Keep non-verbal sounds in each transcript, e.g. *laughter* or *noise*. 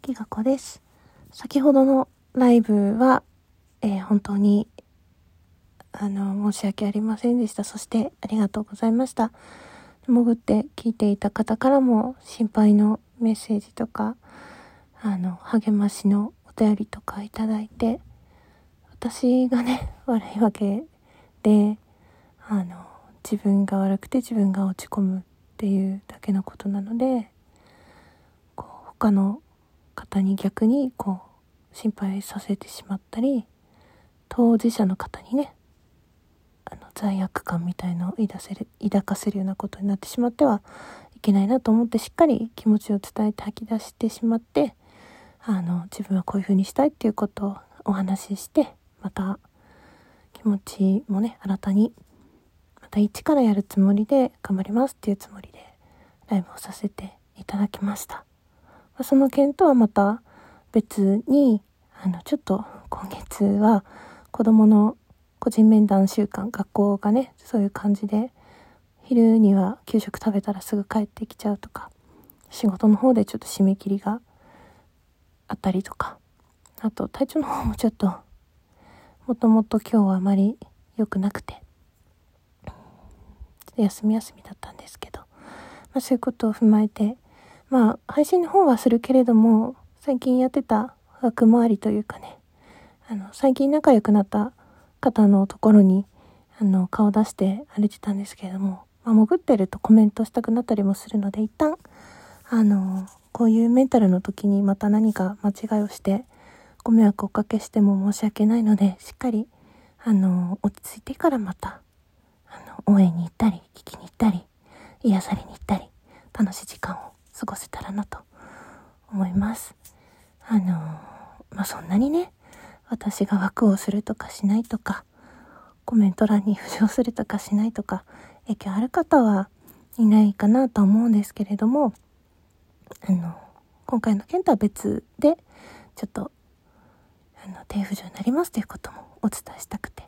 きがこです。先ほどのライブは、えー、本当に、あの、申し訳ありませんでした。そしてありがとうございました。潜って聞いていた方からも心配のメッセージとか、あの、励ましのお便りとかいただいて、私がね、*laughs* 悪いわけで、あの、自分が悪くて自分が落ち込むっていうだけのことなので、こう、他の方に逆に、こう、心配させてしまったり、当事者の方にね、あの、罪悪感みたいのを抱せる、抱かせるようなことになってしまってはいけないなと思ってしっかり気持ちを伝えて吐き出してしまって、あの、自分はこういう風にしたいっていうことをお話しして、また気持ちもね、新たに、また一からやるつもりで頑張りますっていうつもりでライブをさせていただきました。その件とはまた別に、あの、ちょっと今月は子供の個人面談週間、学校がね、そういう感じで、昼には給食食べたらすぐ帰ってきちゃうとか、仕事の方でちょっと締め切りがあったりとか、あと体調の方もちょっと、もともと今日はあまり良くなくて、休み休みだったんですけど、まあそういうことを踏まえて、まあ配信の方はするけれども、最近やってた枠回りというかね、あの、最近仲良くなった方のところに、あの、顔出して歩いてたんですけれども、まあ、潜ってるとコメントしたくなったりもするので、一旦、あの、こういうメンタルの時にまた何か間違いをして、ご迷惑をおかけしても申し訳ないので、しっかり、あの、落ち着いてからまた、あの、応援に行ったり、聞きに行ったり、癒されに行ったり、楽しい時間を過ごせたらなと思います。あの、まあ、そんなにね、私が枠をするとかしないとか、コメント欄に浮上するとかしないとか、影響ある方はいないかなと思うんですけれども、あの、今回の件とは別で、ちょっと、あの、低浮上になりますということもお伝えしたくて、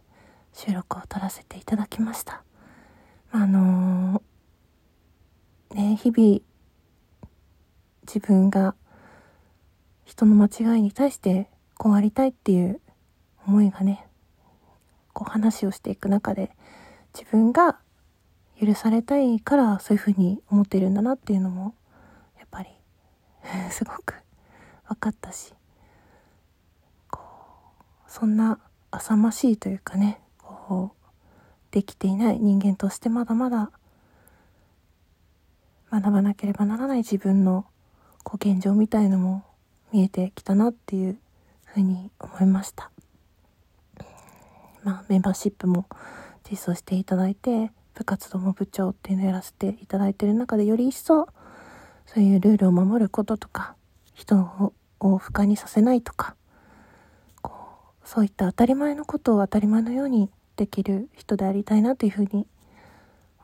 収録を撮らせていただきました。あのー、ね、日々、自分が人の間違いに対してこうありたいっていう思いがね、こう話をしていく中で、自分が許されたいからそういうふうに思ってるんだなっていうのも、やっぱり *laughs* すごく分かったし、こう、そんな浅ましいというかね、こう、できていない人間としてまだまだ学ばなければならない自分のこう現状みたいのも見えてきたなっていうふうに思いました。まあ、メンバーシップも実装していただいて、部活動も部長っていうのをやらせていただいてる中で、より一層、そういうルールを守ることとか、人を不快にさせないとか、こう、そういった当たり前のことを当たり前のようにできる人でありたいなというふうに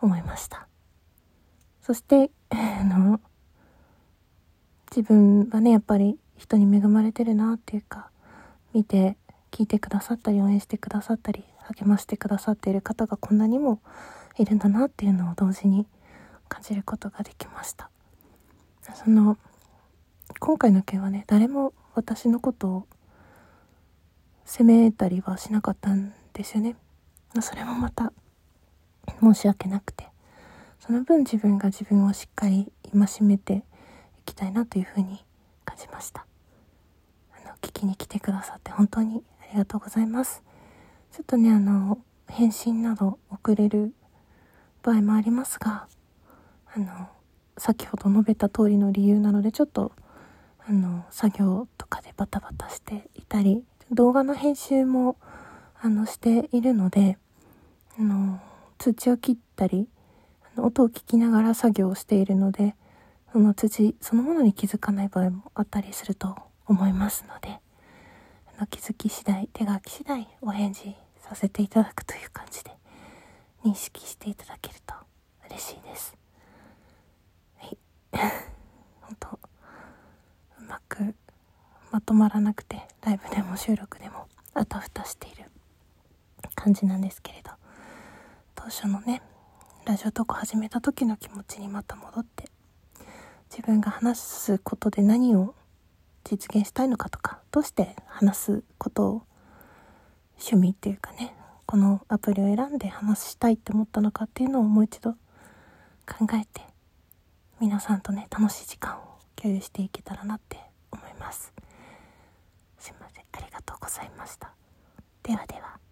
思いました。そして、*laughs* あの、自分はね、やっぱり人に恵まれてるなっていうか、見て聞いてくださったり応援してくださったり励ましてくださっている方がこんなにもいるんだなっていうのを同時に感じることができました。その今回の件はね誰も私のことを責めたりはしなかったんですよね。それもまた申し訳なくて。その分自分が自分をしっかり戒めてきたいなというふうに感じましたあの聞きに来てくださって本当にありがとうございます。ちょっとね、あの、返信など遅れる場合もありますが、あの、先ほど述べた通りの理由なので、ちょっと、あの、作業とかでバタバタしていたり、動画の編集も、あの、しているので、あの、通知を切ったり、あの音を聞きながら作業をしているので、その通知そのものに気づかない場合もあったりすると思いますので、の気づき次第、手書き次第お返事させていただくという感じで認識していただけると嬉しいです。はい。*laughs* 本当うまくまとまらなくて、ライブでも収録でもあたふたしている感じなんですけれど、当初のね、ラジオトーク始めた時の気持ちにまた戻って、自分が話すことで何を実現したいのかとかどうして話すことを趣味っていうかねこのアプリを選んで話したいって思ったのかっていうのをもう一度考えて皆さんとね楽しい時間を共有していけたらなって思います。すいません。ありがとうございました。ではでは。